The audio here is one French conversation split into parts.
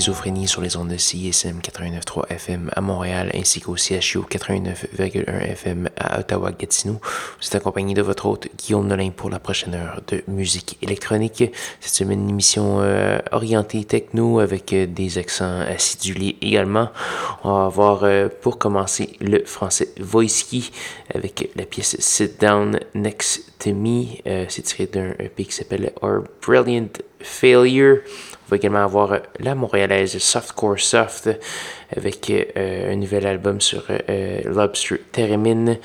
Schizophrénie sur les ondes de CISM 89.3 FM à Montréal ainsi qu'au CHU 89.1 FM à Ottawa-Gatineau. Vous êtes accompagné de votre hôte Guillaume Nolin pour la prochaine heure de musique électronique. Cette semaine, une émission euh, orientée techno avec euh, des accents acidulés également. On va voir euh, pour commencer le français Voiski avec la pièce Sit Down Next to Me. C'est tiré d'un EP qui s'appelle Our Brilliant Failure. Va également avoir la montréalaise Softcore Soft avec euh, un nouvel album sur euh, Lobster Theremin.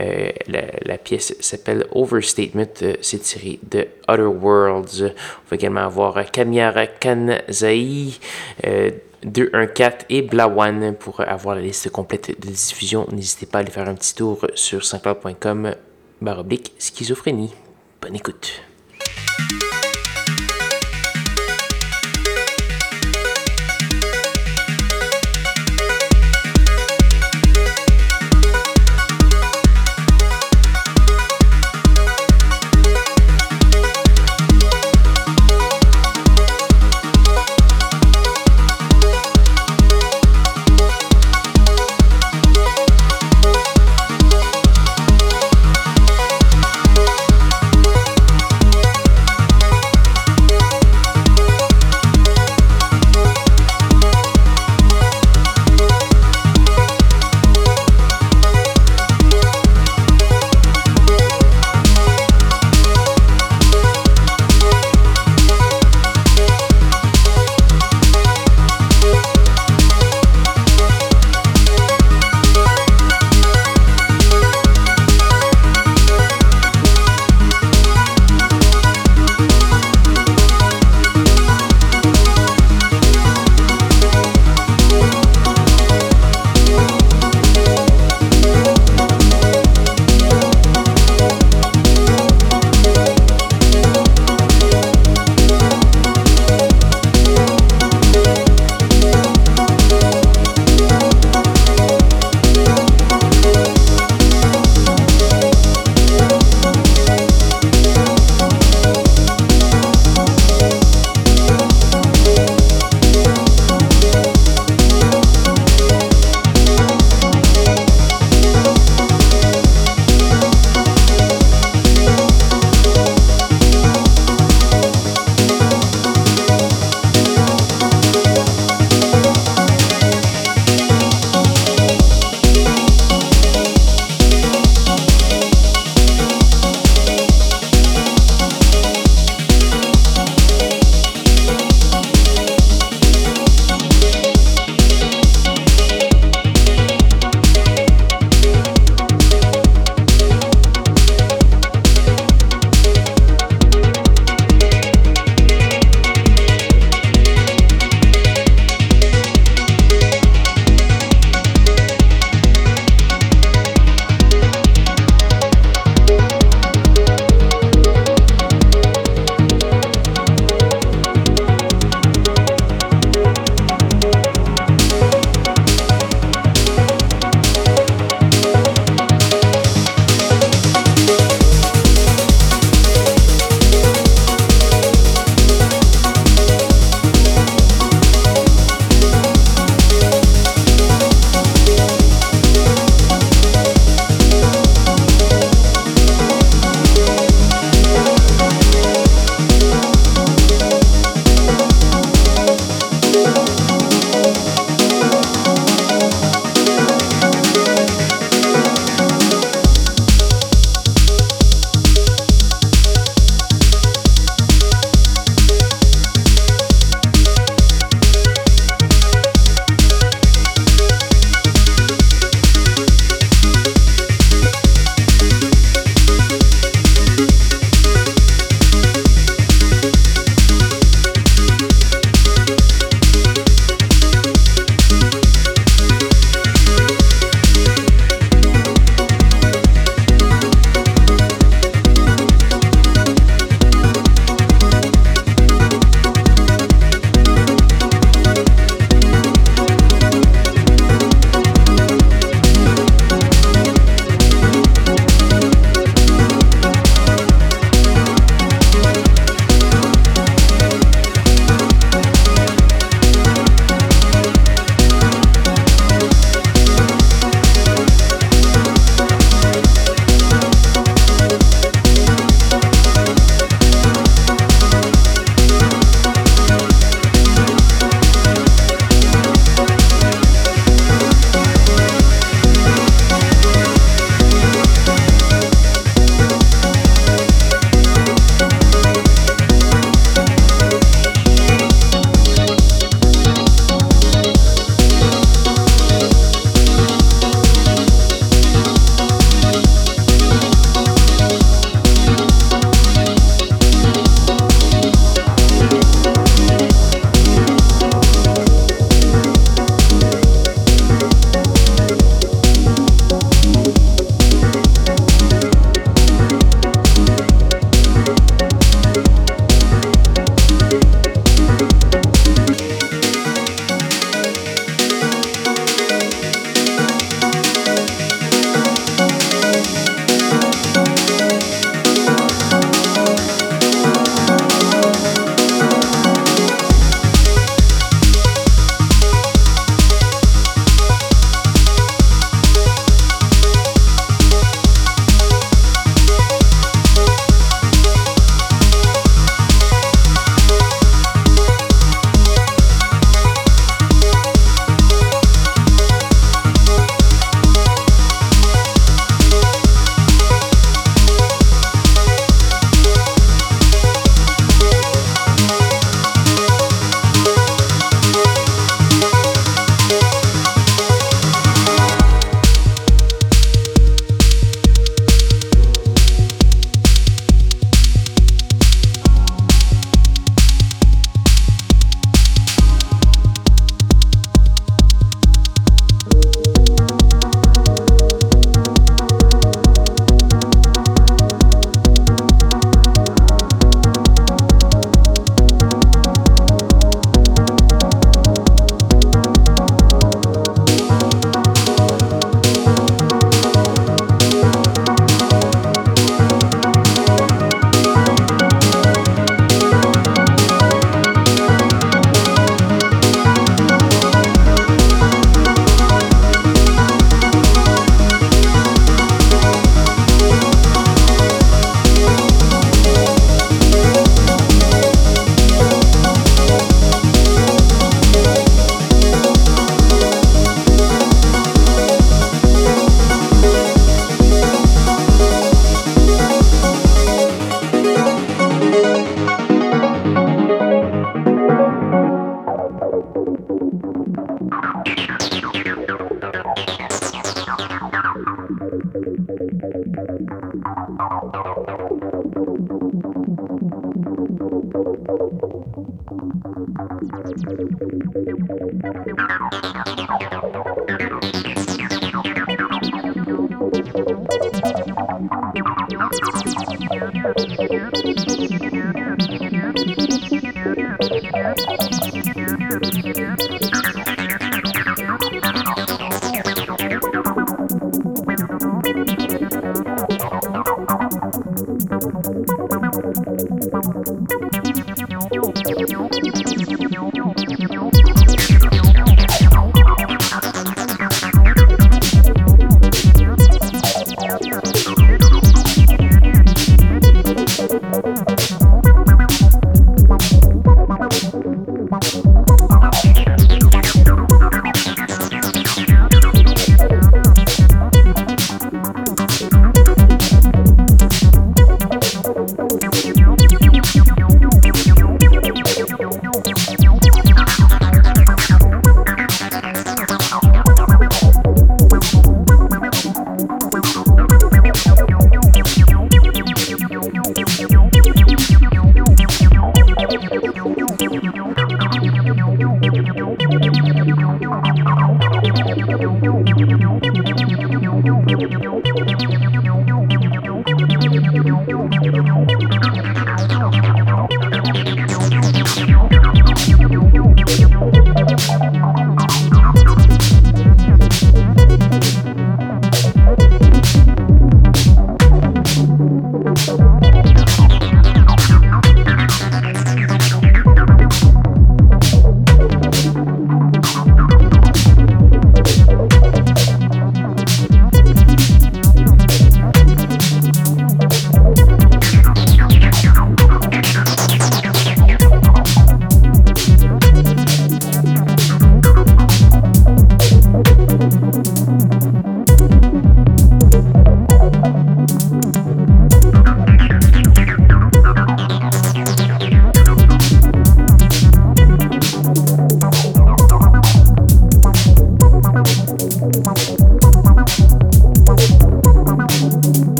Euh, la, pièce s'appelle Overstatement. C'est tiré de Other Worlds. On va également avoir Kamiara Kanzai. 214 et Blawan pour avoir la liste complète de diffusion. N'hésitez pas à aller faire un petit tour sur sanscloud.com baroblique schizophrénie. Bonne écoute.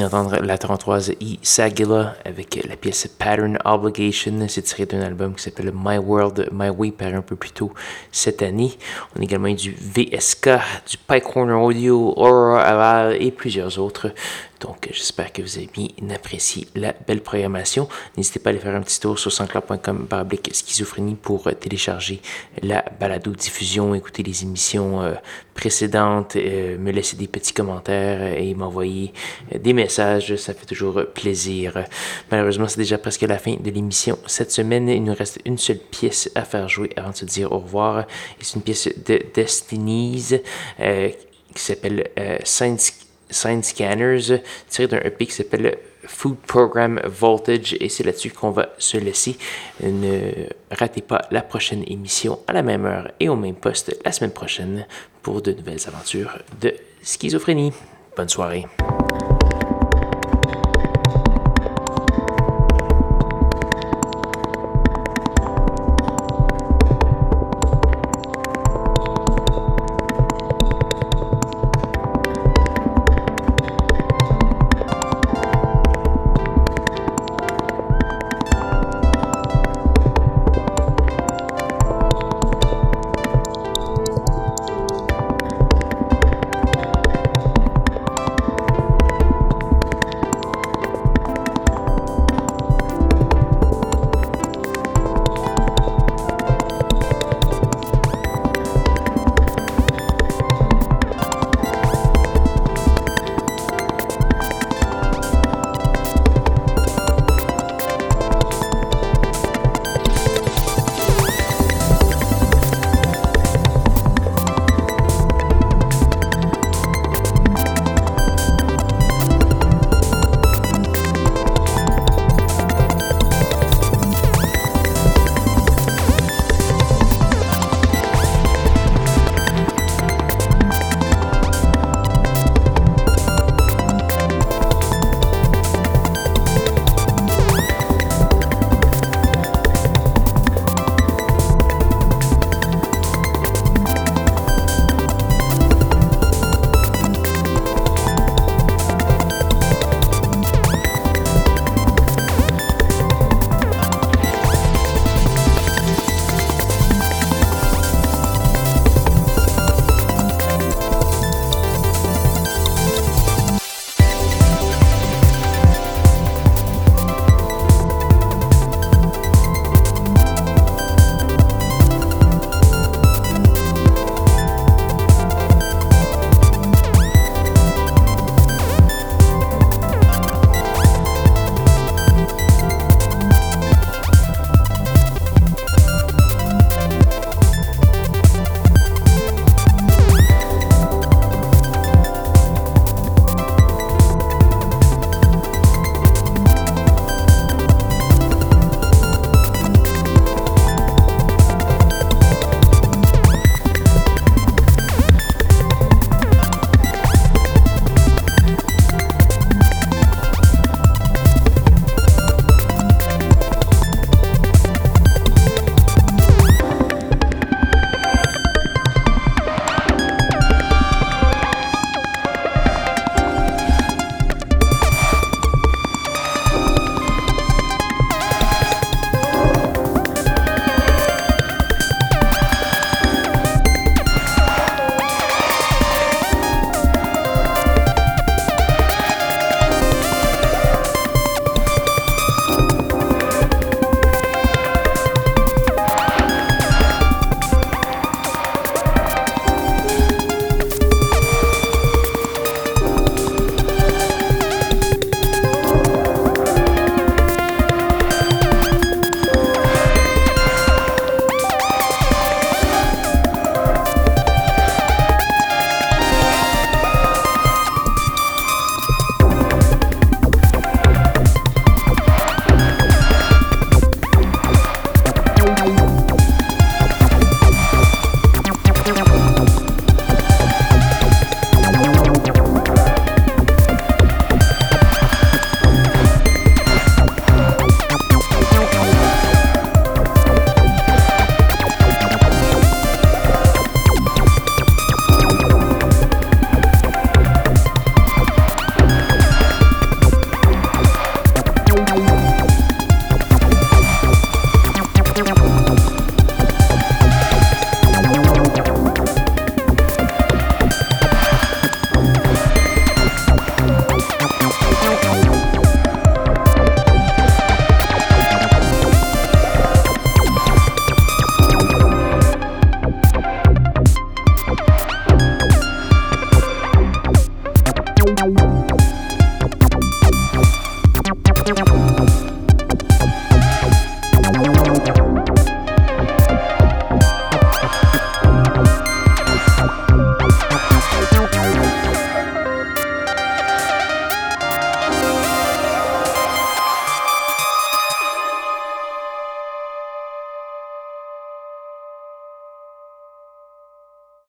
D'entendre la 33 E. Sagila avec la pièce Pattern Obligation. C'est tiré d'un album qui s'appelle My World, My Way, paru un peu plus tôt cette année. On a également eu du VSK, du Pike Corner Audio, Aurora Aval et plusieurs autres. Donc, j'espère que vous avez bien apprécié la belle programmation. N'hésitez pas à aller faire un petit tour sur sanscloud.com schizophrénie pour euh, télécharger la balado-diffusion, écouter les émissions euh, précédentes, euh, me laisser des petits commentaires et m'envoyer des messages. Ça fait toujours plaisir. Malheureusement, c'est déjà presque la fin de l'émission. Cette semaine, il nous reste une seule pièce à faire jouer avant de se dire au revoir. C'est une pièce de Destiny's qui s'appelle Science Sign Scanners, tiré d'un EP qui s'appelle Food Program Voltage. Et c'est là-dessus qu'on va se laisser. Ne ratez pas la prochaine émission à la même heure et au même poste la semaine prochaine pour de nouvelles aventures de schizophrénie. Bonne soirée.